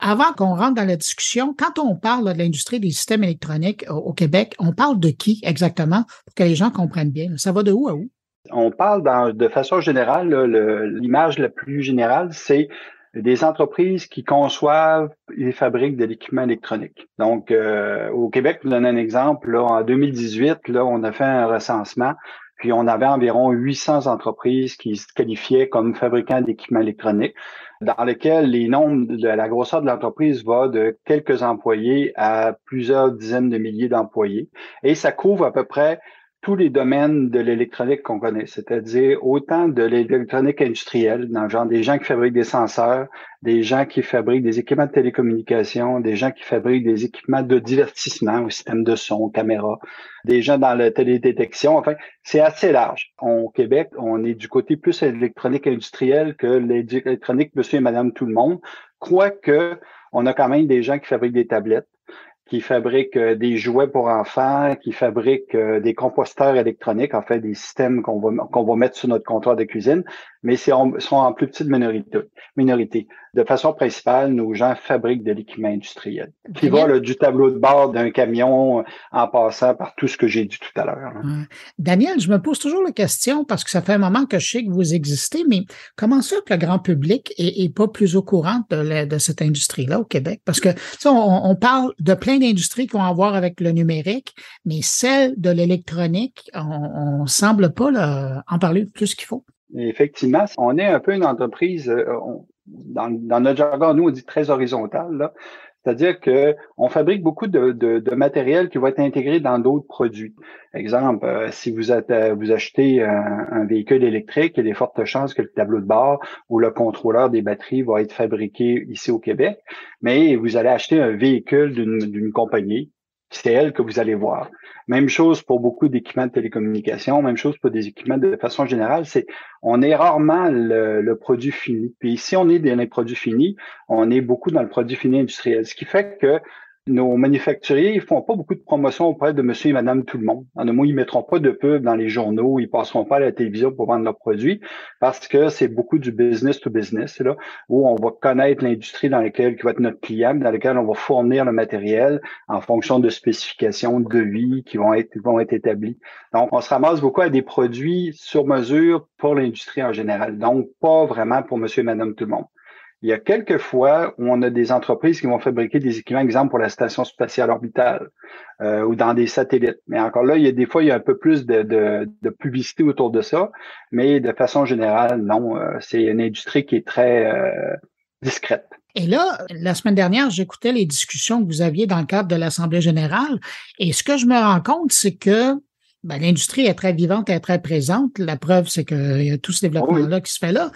Avant qu'on rentre dans la discussion, quand on parle de l'industrie des systèmes électroniques au Québec, on parle de qui exactement pour que les gens comprennent bien? Ça va de où à où? On parle de façon générale, l'image la plus générale, c'est des entreprises qui conçoivent et fabriquent de l'équipement électronique. Donc, euh, au Québec, pour donner un exemple, là, en 2018, là, on a fait un recensement, puis on avait environ 800 entreprises qui se qualifiaient comme fabricants d'équipements électroniques, dans lesquels les nombres de la grosseur de l'entreprise va de quelques employés à plusieurs dizaines de milliers d'employés. Et ça couvre à peu près tous les domaines de l'électronique qu'on connaît, c'est-à-dire autant de l'électronique industrielle, dans le genre des gens qui fabriquent des senseurs, des gens qui fabriquent des équipements de télécommunication, des gens qui fabriquent des équipements de divertissement, au système de son, caméra, des gens dans la télédétection. Enfin, c'est assez large. Au Québec, on est du côté plus électronique industrielle que l'électronique monsieur et madame tout le monde, quoique on a quand même des gens qui fabriquent des tablettes qui fabriquent euh, des jouets pour enfants, qui fabriquent euh, des composteurs électroniques, en fait, des systèmes qu'on va, qu'on va mettre sur notre comptoir de cuisine, mais c'est sont en plus petite minorité. minorité. De façon principale, nos gens fabriquent de l'équipement industriel, qui va du tableau de bord d'un camion en passant par tout ce que j'ai dit tout à l'heure. Daniel, je me pose toujours la question, parce que ça fait un moment que je sais que vous existez, mais comment ça que le grand public est, pas plus au courant de, de cette industrie-là au Québec? Parce que on, on parle de plein d'industries qui ont à voir avec le numérique, mais celle de l'électronique, on, ne semble pas en parler plus qu'il faut. Effectivement, on est un peu une entreprise, euh, dans, notre jargon, nous, on dit très horizontale. C'est-à-dire que on fabrique beaucoup de, matériel qui va être intégré dans d'autres produits. Exemple, euh, si vous, euh, vous achetez un, un, véhicule électrique, il y a des fortes chances que le tableau de bord ou le contrôleur des batteries va être fabriqué ici au Québec, mais vous allez acheter un véhicule d'une compagnie c'est elle que vous allez voir. Même chose pour beaucoup d'équipements de télécommunication, même chose pour des équipements de façon générale, c'est on est rarement le, produit fini. Puis si on est dans les produits finis, on est beaucoup dans le produit fini industriel, ce qui fait que nos manufacturiers, ils font pas beaucoup de promotion auprès de monsieur et madame tout le monde. En un mot, ils mettront pas de pub dans les journaux, ils passeront pas à la télévision pour vendre leurs produits parce que c'est beaucoup du business to business, là, où on va connaître l'industrie dans laquelle qui va être notre client, dans laquelle on va fournir le matériel en fonction de spécifications de vie qui vont être, vont être établies. Donc, on se ramasse beaucoup à des produits sur mesure pour l'industrie en général. Donc, pas vraiment pour monsieur et madame tout le monde. Il y a quelques fois où on a des entreprises qui vont fabriquer des équipements, exemple pour la station spatiale orbitale euh, ou dans des satellites. Mais encore là, il y a des fois, il y a un peu plus de, de, publicité autour de ça, mais de façon générale, non, euh, c'est une industrie qui est très euh, discrète. Et là, la semaine dernière, j'écoutais les discussions que vous aviez dans le cadre de l'Assemblée générale, et ce que je me rends compte, c'est que ben, l'industrie est très vivante, et très présente. La preuve, c'est qu'il y a tout ce développement-là qui se fait là.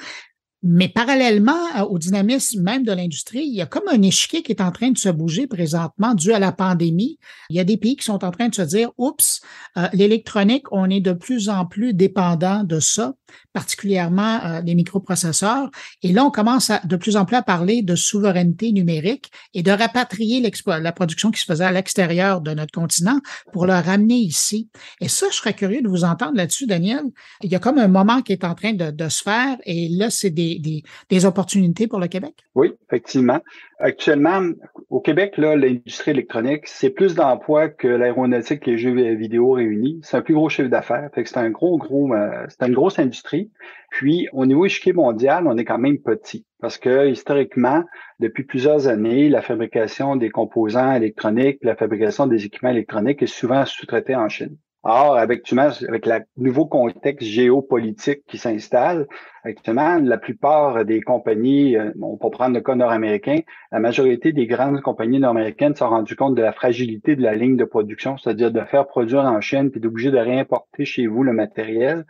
Mais parallèlement au dynamisme même de l'industrie, il y a comme un échiquier qui est en train de se bouger présentement dû à la pandémie. Il y a des pays qui sont en train de se dire, oups, euh, l'électronique, on est de plus en plus dépendant de ça, particulièrement euh, les microprocesseurs. Et là, on commence de plus en plus à parler de souveraineté numérique et de rapatrier la production qui se faisait à l'extérieur de notre continent pour le ramener ici. Et ça, je serais curieux de vous entendre là-dessus, Daniel. Il y a comme un moment qui est en train de, se faire et là, c'est des des, opportunités pour le Québec? Oui, effectivement. Actuellement, au Québec, l'industrie électronique, c'est plus d'emplois que l'aéronautique et les jeux vidéo réunis. C'est un plus gros chiffre d'affaires. c'est un gros, gros, euh, c'est une grosse industrie. Puis, au niveau échiquier mondial, on est quand même petit. Parce que, historiquement, depuis plusieurs années, la fabrication des composants électroniques, la fabrication des équipements électroniques est souvent sous-traitée en Chine. Or, avec, avec le nouveau contexte géopolitique qui s'installe, actuellement, la plupart des compagnies, euh, on peut prendre le cas nord-américain, la majorité des grandes compagnies nord-américaines sont rendues compte de la fragilité de la ligne de production, c'est-à-dire de faire produire en chaîne puis d'obliger de réimporter chez vous le matériel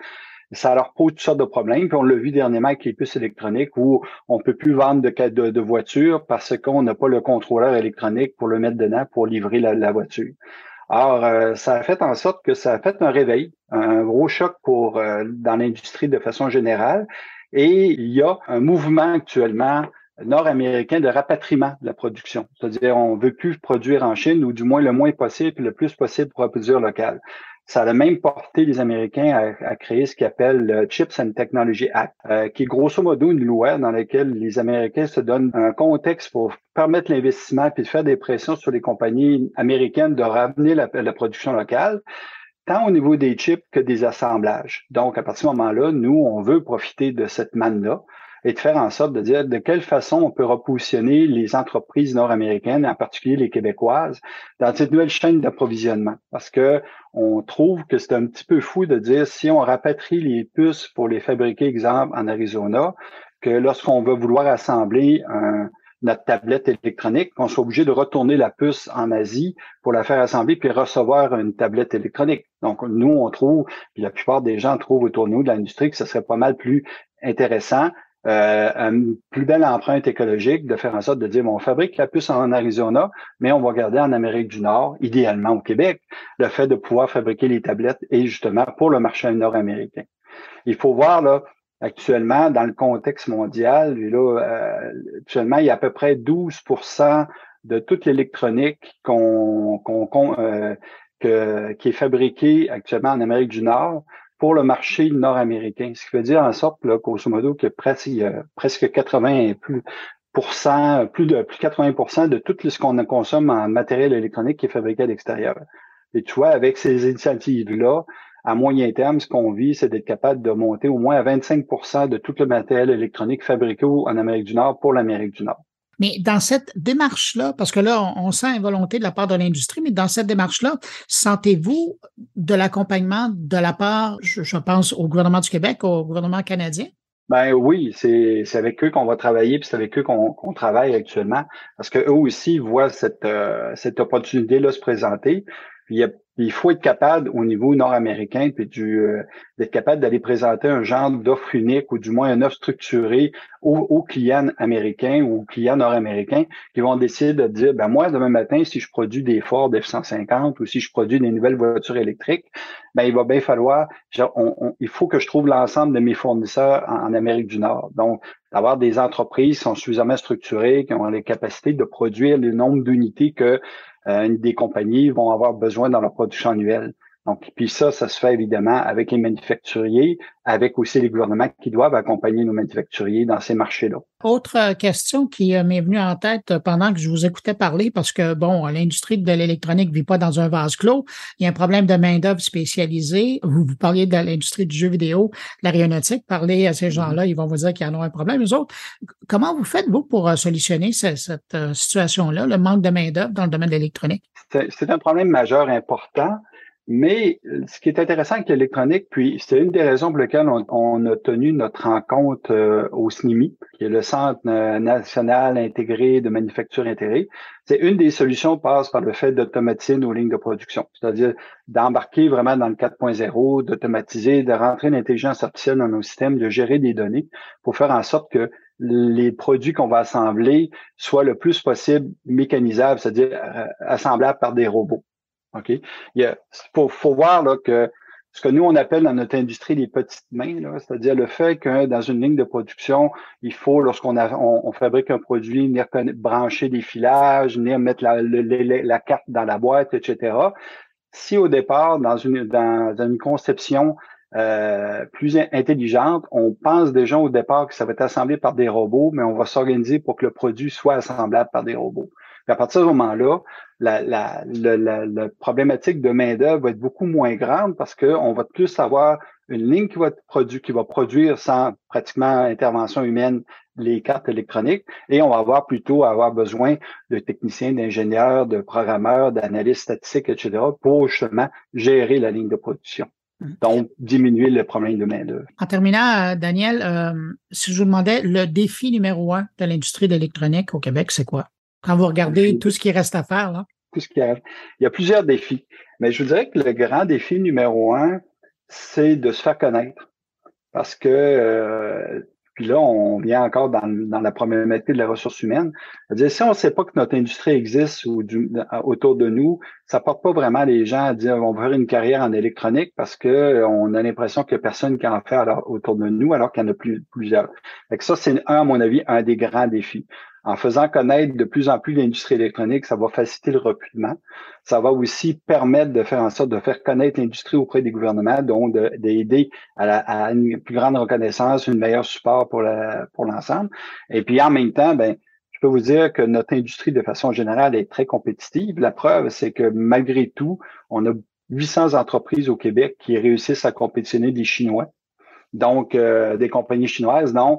ça leur pose toutes sortes de problèmes. Puis on l'a vu dernièrement avec les puces électroniques où on peut plus vendre de voitures parce qu'on n'a pas le contrôleur électronique pour le mettre dedans pour livrer la voiture. Alors, euh, ça a fait en sorte que ça a fait un réveil, un gros choc pour euh, dans l'industrie de façon générale. Et il y a un mouvement actuellement nord-américain de rapatriement de la production. C'est-à-dire, on veut plus produire en Chine, ou du moins le moins possible, le plus possible pour produire local. Ça a même porté les Américains à, créer ce qu'ils appellent le Chips and Technology Act, euh, qui est grosso modo une loi dans laquelle les Américains se donnent un contexte pour permettre l'investissement puis faire des pressions sur les compagnies américaines de ramener la, la production locale tant au niveau des chips que des assemblages. Donc, à partir de ce moment-là, nous, on veut profiter de cette manne-là et de faire en sorte de dire de quelle façon on peut repositionner les entreprises nord-américaines, en particulier les québécoises, dans cette nouvelle chaîne d'approvisionnement. Parce que on trouve que c'est un petit peu fou de dire si on rapatrie les puces pour les fabriquer, exemple, en Arizona, que lorsqu'on va vouloir assembler un, notre tablette électronique, qu'on soit obligé de retourner la puce en Asie pour la faire assembler puis recevoir une tablette électronique. Donc, nous, on trouve, puis la plupart des gens trouvent autour de nous de l'industrie que ce serait pas mal plus intéressant euh, une plus belle empreinte écologique de faire en sorte de dire, bon, on fabrique la puce en Arizona, mais on va garder en Amérique du Nord, idéalement au Québec, le fait de pouvoir fabriquer les tablettes et justement pour le marché nord-américain. Il faut voir là, actuellement, dans le contexte mondial, là, euh, actuellement, il y a à peu près 12% de toute l'électronique euh, qui est fabriquée actuellement en Amérique du Nord pour le marché nord-américain. Ce qui veut dire en sorte, là, grosso modo, que presque, presque 80 plus plus de plus de 80% de tout ce qu'on consomme en matériel électronique qui est fabriqué à l'extérieur. Et tu vois, avec ces initiatives-là, à moyen terme, ce qu'on vit, c'est d'être capable de monter au moins à 25% de tout le matériel électronique fabriqué en Amérique du Nord pour l'Amérique du Nord. Mais dans cette démarche-là, parce que là, on, sent une volonté de la part de l'industrie, mais dans cette démarche-là, sentez-vous de l'accompagnement de la part, je, pense, au gouvernement du Québec, au gouvernement canadien? Ben oui, c'est avec eux qu'on va travailler, puis c'est avec eux qu'on travaille actuellement, parce qu'eux aussi voient cette, euh, cette opportunité-là se présenter. Il faut être capable au niveau nord-américain puis du euh, d'être capable d'aller présenter un genre d'offre unique ou du moins une offre structurée aux, clients américains ou aux clients nord-américains qui vont décider de dire ben moi demain matin si je produis des Ford F150 ou si je produis des nouvelles voitures électriques ben il va bien falloir il faut que je trouve l'ensemble de mes fournisseurs en, Amérique du Nord. Donc d'avoir des entreprises qui sont suffisamment structurées qui ont les capacités de produire le nombre d'unités que des compagnies vont avoir besoin dans leur production annuelle. Donc, puis ça, ça se fait évidemment avec les manufacturiers, avec aussi les gouvernements qui doivent accompagner nos manufacturiers dans ces marchés-là. Autre euh, question qui euh, m'est venue en tête pendant que je vous écoutais parler, parce que, bon, l'industrie de l'électronique ne vit pas dans un vase clos. Il y a un problème de main-d'œuvre spécialisée. Vous, vous parliez de l'industrie du jeu vidéo, de l'aéronautique. Parlez à ces mm-hmm. gens-là, ils vont vous dire qu'il y en a un problème. Les autres, comment vous faites, vous, pour euh, solutionner cette, cette situation-là, le manque de main-d'œuvre dans le domaine de l'électronique? C'est un problème majeur important. Mais euh, ce qui est intéressant avec l'électronique, puis c'est une des raisons pour lesquelles on, a tenu notre rencontre euh, au SNIMI, qui est le Centre national intégré de manufacture intégrée, c'est une des solutions passe par le fait d'automatiser nos lignes de production, c'est-à-dire d'embarquer vraiment dans le 4.0, d'automatiser, de rentrer l'intelligence artificielle dans nos systèmes, de gérer des données pour faire en sorte que les produits qu'on va assembler soient le plus possible mécanisables, c'est-à-dire euh, assemblables par des robots. OK? Il faut, voir là, que ce que nous, on appelle dans notre industrie les petites mains, c'est-à-dire le fait que dans une ligne de production, il faut, lorsqu'on on, fabrique un produit, venir brancher des filages, venir mettre la, la, carte dans la boîte, etc. Si au départ, dans une, dans, une conception euh, plus intelligente, on pense déjà au départ que ça va être assemblé par des robots, mais on va s'organiser pour que le produit soit assemblable par des robots. Puis à partir de ce moment-là, la, la, la, problématique de main-d'œuvre va être beaucoup moins grande parce qu'on va plus avoir une ligne qui va, produire, qui va produire sans pratiquement intervention humaine les cartes électroniques et on va avoir plutôt avoir besoin de techniciens, d'ingénieurs, de programmeurs, d'analystes statistiques, etc. pour justement gérer la ligne de production. Mmh. Donc, diminuer le problème de main-d'œuvre. En terminant, euh, Daniel, euh, si je vous demandais le défi numéro un de l'industrie de l'électronique au Québec, c'est quoi? Quand vous regardez tout ce qui reste à faire, là? Tout ce qui reste. Il y a plusieurs défis. Mais je vous dirais que le grand défi numéro un, c'est de se faire connaître. Parce que, euh, puis là, on vient encore dans, dans la problématique de la ressource humaine. -dire, si on ne sait pas que notre industrie existe ou autour de nous, ça porte pas vraiment les gens à dire on va faire une carrière en électronique parce que on a l'impression qu'il n'y a personne qui en fait autour de nous, alors qu'il y en a plus, plusieurs. Et ça, c'est, un, à mon avis, un des grands défis. En faisant connaître de plus en plus l'industrie électronique, ça va faciliter le recrutement. Ça va aussi permettre de faire en sorte de faire connaître l'industrie auprès des gouvernements, donc d'aider à, à, une plus grande reconnaissance, une meilleure support pour l'ensemble. Et puis en même temps, ben je peux vous dire que notre industrie, de façon générale, est très compétitive. La preuve, c'est que malgré tout, on a 800 entreprises au Québec qui réussissent à compétitionner des Chinois. Donc, euh, des compagnies chinoises, non.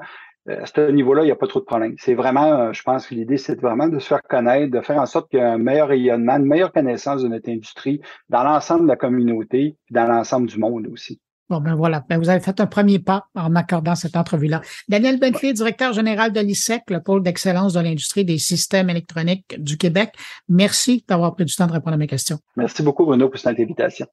Euh, à ce niveau-là, il n'y a pas trop de problème. C'est vraiment, euh, je pense que l'idée, c'est vraiment de se faire connaître, de faire en sorte qu'il y ait un meilleur rayonnement, une meilleure connaissance de notre industrie dans l'ensemble de la communauté, dans l'ensemble du monde aussi. Bon, ben voilà. Ben, vous avez fait un premier pas en m'accordant cette entrevue-là. Daniel Bentley, directeur général de l'ISEC, le pôle d'excellence de l'industrie des systèmes électroniques du Québec. Merci d'avoir pris du temps de répondre à mes questions. Merci beaucoup, Bruno, pour cette invitation.